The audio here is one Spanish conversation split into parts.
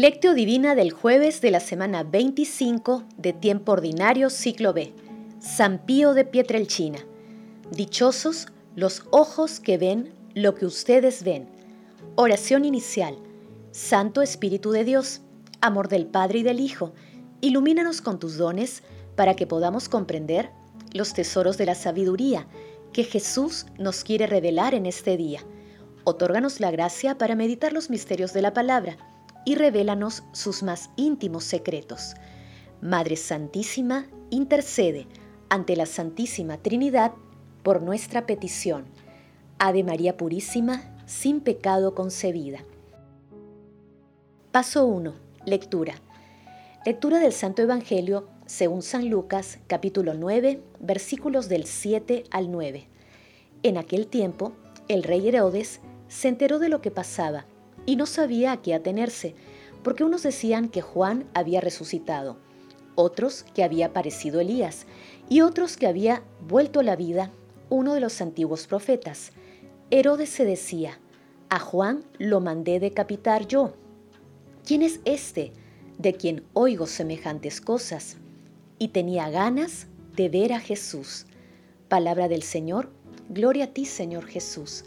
Lectio Divina del jueves de la semana 25 de Tiempo Ordinario Ciclo B. San Pío de Pietrelchina. Dichosos los ojos que ven lo que ustedes ven. Oración inicial. Santo Espíritu de Dios, amor del Padre y del Hijo, ilumínanos con tus dones para que podamos comprender los tesoros de la sabiduría que Jesús nos quiere revelar en este día. Otórganos la gracia para meditar los misterios de la palabra y revélanos sus más íntimos secretos. Madre Santísima, intercede ante la Santísima Trinidad por nuestra petición. Ave María Purísima, sin pecado concebida. Paso 1. Lectura. Lectura del Santo Evangelio según San Lucas, capítulo 9, versículos del 7 al 9. En aquel tiempo, el rey Herodes se enteró de lo que pasaba y no sabía a qué atenerse, porque unos decían que Juan había resucitado, otros que había aparecido Elías, y otros que había vuelto a la vida uno de los antiguos profetas. Herodes se decía, a Juan lo mandé decapitar yo. ¿Quién es este de quien oigo semejantes cosas? Y tenía ganas de ver a Jesús. Palabra del Señor, gloria a ti Señor Jesús.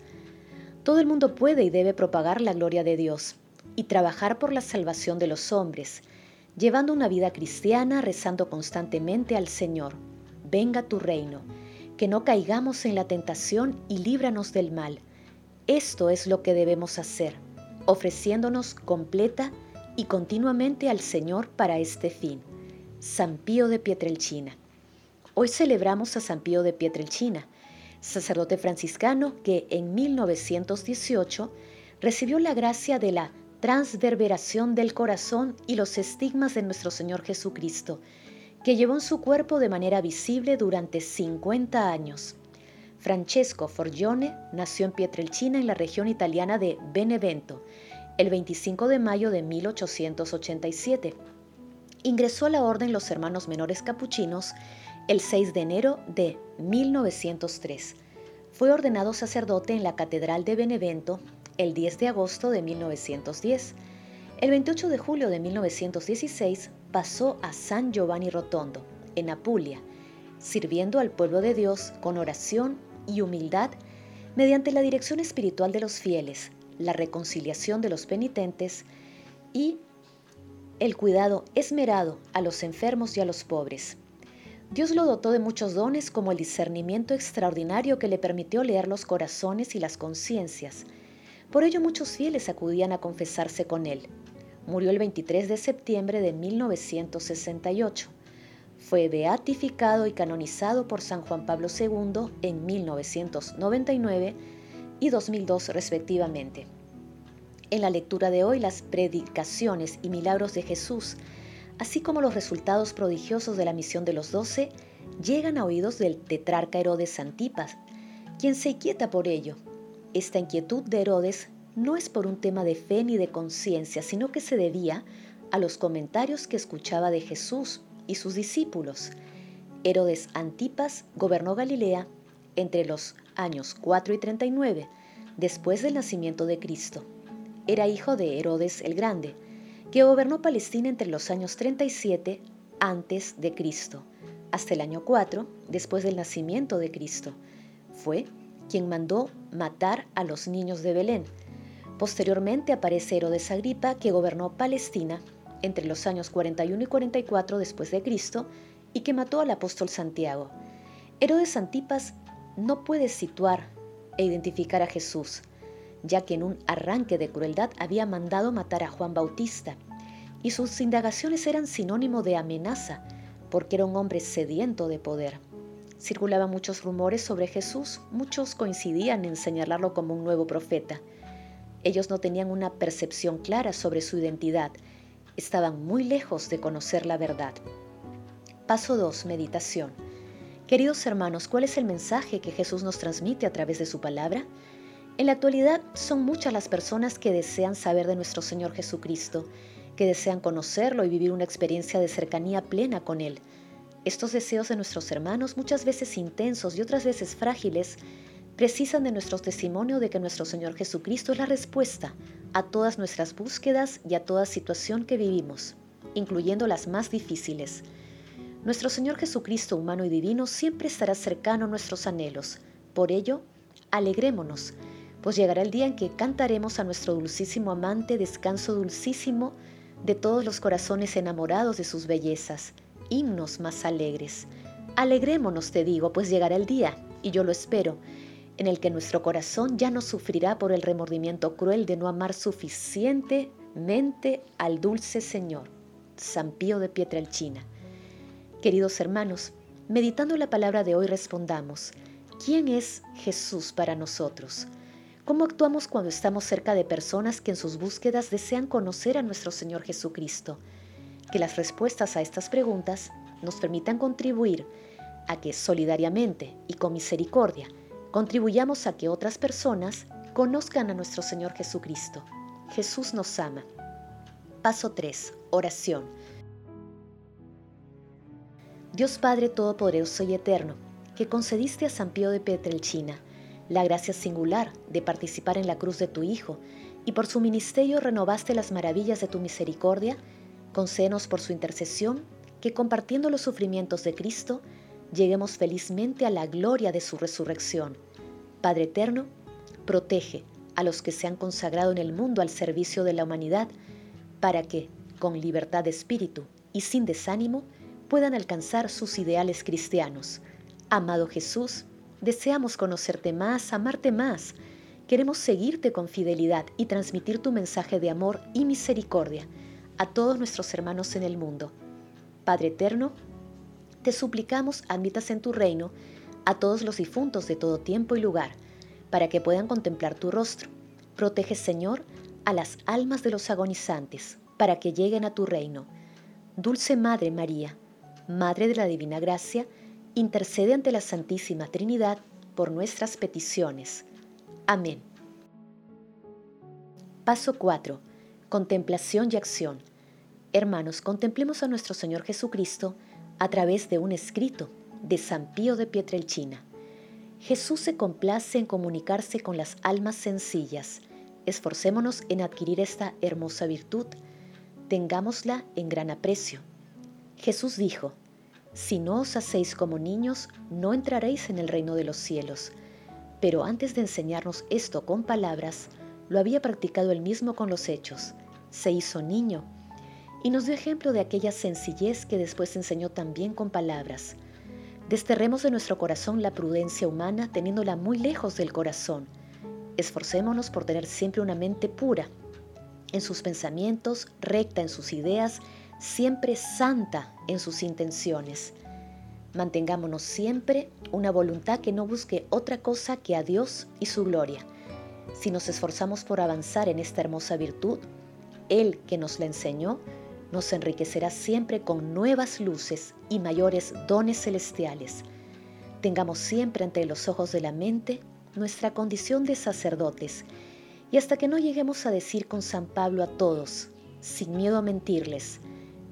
Todo el mundo puede y debe propagar la gloria de Dios y trabajar por la salvación de los hombres, llevando una vida cristiana, rezando constantemente al Señor. Venga tu reino, que no caigamos en la tentación y líbranos del mal. Esto es lo que debemos hacer, ofreciéndonos completa y continuamente al Señor para este fin. San Pío de Pietrelchina. Hoy celebramos a San Pío de Pietrelchina sacerdote franciscano que en 1918 recibió la gracia de la transverberación del corazón y los estigmas de nuestro Señor Jesucristo, que llevó en su cuerpo de manera visible durante 50 años. Francesco Forgione nació en Pietrelcina, en la región italiana de Benevento, el 25 de mayo de 1887. Ingresó a la orden los hermanos menores capuchinos el 6 de enero de 1903. Fue ordenado sacerdote en la Catedral de Benevento el 10 de agosto de 1910. El 28 de julio de 1916 pasó a San Giovanni Rotondo, en Apulia, sirviendo al pueblo de Dios con oración y humildad mediante la dirección espiritual de los fieles, la reconciliación de los penitentes y el cuidado esmerado a los enfermos y a los pobres. Dios lo dotó de muchos dones como el discernimiento extraordinario que le permitió leer los corazones y las conciencias. Por ello muchos fieles acudían a confesarse con él. Murió el 23 de septiembre de 1968. Fue beatificado y canonizado por San Juan Pablo II en 1999 y 2002 respectivamente. En la lectura de hoy, las predicaciones y milagros de Jesús así como los resultados prodigiosos de la misión de los doce, llegan a oídos del tetrarca Herodes Antipas, quien se inquieta por ello. Esta inquietud de Herodes no es por un tema de fe ni de conciencia, sino que se debía a los comentarios que escuchaba de Jesús y sus discípulos. Herodes Antipas gobernó Galilea entre los años 4 y 39, después del nacimiento de Cristo. Era hijo de Herodes el Grande, que gobernó Palestina entre los años 37 antes de Cristo hasta el año 4 después del nacimiento de Cristo. Fue quien mandó matar a los niños de Belén. Posteriormente aparece Herodes Agripa, que gobernó Palestina entre los años 41 y 44 después de Cristo y que mató al apóstol Santiago. Herodes Antipas no puede situar e identificar a Jesús, ya que en un arranque de crueldad había mandado matar a Juan Bautista, y sus indagaciones eran sinónimo de amenaza, porque era un hombre sediento de poder. Circulaban muchos rumores sobre Jesús, muchos coincidían en señalarlo como un nuevo profeta. Ellos no tenían una percepción clara sobre su identidad, estaban muy lejos de conocer la verdad. Paso 2. Meditación. Queridos hermanos, ¿cuál es el mensaje que Jesús nos transmite a través de su palabra? En la actualidad son muchas las personas que desean saber de nuestro Señor Jesucristo, que desean conocerlo y vivir una experiencia de cercanía plena con Él. Estos deseos de nuestros hermanos, muchas veces intensos y otras veces frágiles, precisan de nuestro testimonio de que nuestro Señor Jesucristo es la respuesta a todas nuestras búsquedas y a toda situación que vivimos, incluyendo las más difíciles. Nuestro Señor Jesucristo humano y divino siempre estará cercano a nuestros anhelos. Por ello, alegrémonos, pues llegará el día en que cantaremos a nuestro dulcísimo amante descanso dulcísimo de todos los corazones enamorados de sus bellezas, himnos más alegres. Alegrémonos, te digo, pues llegará el día, y yo lo espero, en el que nuestro corazón ya no sufrirá por el remordimiento cruel de no amar suficientemente al dulce Señor. San Pío de Pietrelchina. Queridos hermanos, meditando la palabra de hoy respondamos, ¿quién es Jesús para nosotros? ¿Cómo actuamos cuando estamos cerca de personas que en sus búsquedas desean conocer a nuestro Señor Jesucristo? Que las respuestas a estas preguntas nos permitan contribuir a que solidariamente y con misericordia contribuyamos a que otras personas conozcan a nuestro Señor Jesucristo. Jesús nos ama. Paso 3. Oración. Dios Padre Todopoderoso y Eterno, que concediste a San Pío de Petrelchina la gracia singular de participar en la cruz de tu Hijo, y por su ministerio renovaste las maravillas de tu misericordia, concédenos por su intercesión que compartiendo los sufrimientos de Cristo, lleguemos felizmente a la gloria de su resurrección. Padre eterno, protege a los que se han consagrado en el mundo al servicio de la humanidad, para que, con libertad de espíritu y sin desánimo, puedan alcanzar sus ideales cristianos. Amado Jesús, deseamos conocerte más, amarte más. Queremos seguirte con fidelidad y transmitir tu mensaje de amor y misericordia a todos nuestros hermanos en el mundo. Padre eterno, te suplicamos admitas en tu reino a todos los difuntos de todo tiempo y lugar, para que puedan contemplar tu rostro. Protege, Señor, a las almas de los agonizantes, para que lleguen a tu reino. Dulce Madre María, Madre de la Divina Gracia, intercede ante la Santísima Trinidad por nuestras peticiones. Amén. Paso 4. Contemplación y acción. Hermanos, contemplemos a nuestro Señor Jesucristo a través de un escrito de San Pío de Pietrelchina. Jesús se complace en comunicarse con las almas sencillas. Esforcémonos en adquirir esta hermosa virtud. Tengámosla en gran aprecio. Jesús dijo, Si no os hacéis como niños, no entraréis en el reino de los cielos. Pero antes de enseñarnos esto con palabras, lo había practicado él mismo con los hechos. Se hizo niño y nos dio ejemplo de aquella sencillez que después enseñó también con palabras. Desterremos de nuestro corazón la prudencia humana teniéndola muy lejos del corazón. Esforcémonos por tener siempre una mente pura en sus pensamientos, recta en sus ideas, siempre santa en sus intenciones. Mantengámonos siempre una voluntad que no busque otra cosa que a Dios y su gloria. Si nos esforzamos por avanzar en esta hermosa virtud, Él que nos la enseñó, nos enriquecerá siempre con nuevas luces y mayores dones celestiales. Tengamos siempre ante los ojos de la mente nuestra condición de sacerdotes, y hasta que no lleguemos a decir con San Pablo a todos, sin miedo a mentirles,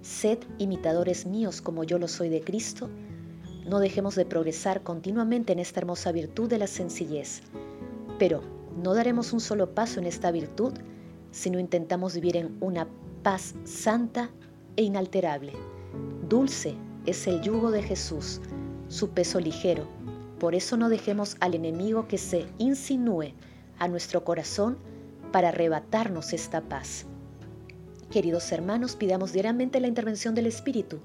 sed imitadores míos como yo lo soy de Cristo, no dejemos de progresar continuamente en esta hermosa virtud de la sencillez. Pero no daremos un solo paso en esta virtud si no intentamos vivir en una paz santa e inalterable. Dulce es el yugo de Jesús, su peso ligero. Por eso no dejemos al enemigo que se insinúe a nuestro corazón para arrebatarnos esta paz. Queridos hermanos, pidamos diariamente la intervención del Espíritu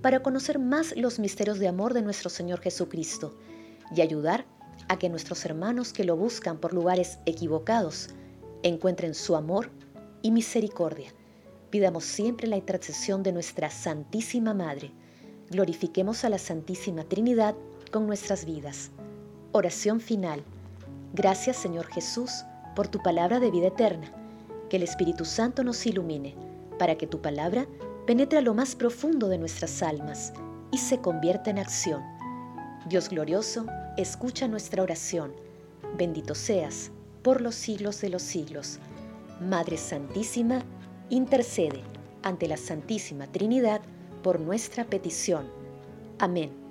para conocer más los misterios de amor de nuestro Señor Jesucristo y ayudar a que nuestros hermanos que lo buscan por lugares equivocados encuentren su amor y misericordia. Pidamos siempre la intercesión de nuestra Santísima Madre. Glorifiquemos a la Santísima Trinidad con nuestras vidas. Oración final. Gracias Señor Jesús por tu palabra de vida eterna. Que el Espíritu Santo nos ilumine para que tu palabra penetre lo más profundo de nuestras almas y se convierta en acción. Dios glorioso, escucha nuestra oración. Bendito seas por los siglos de los siglos. Madre Santísima, intercede ante la Santísima Trinidad por nuestra petición. Amén.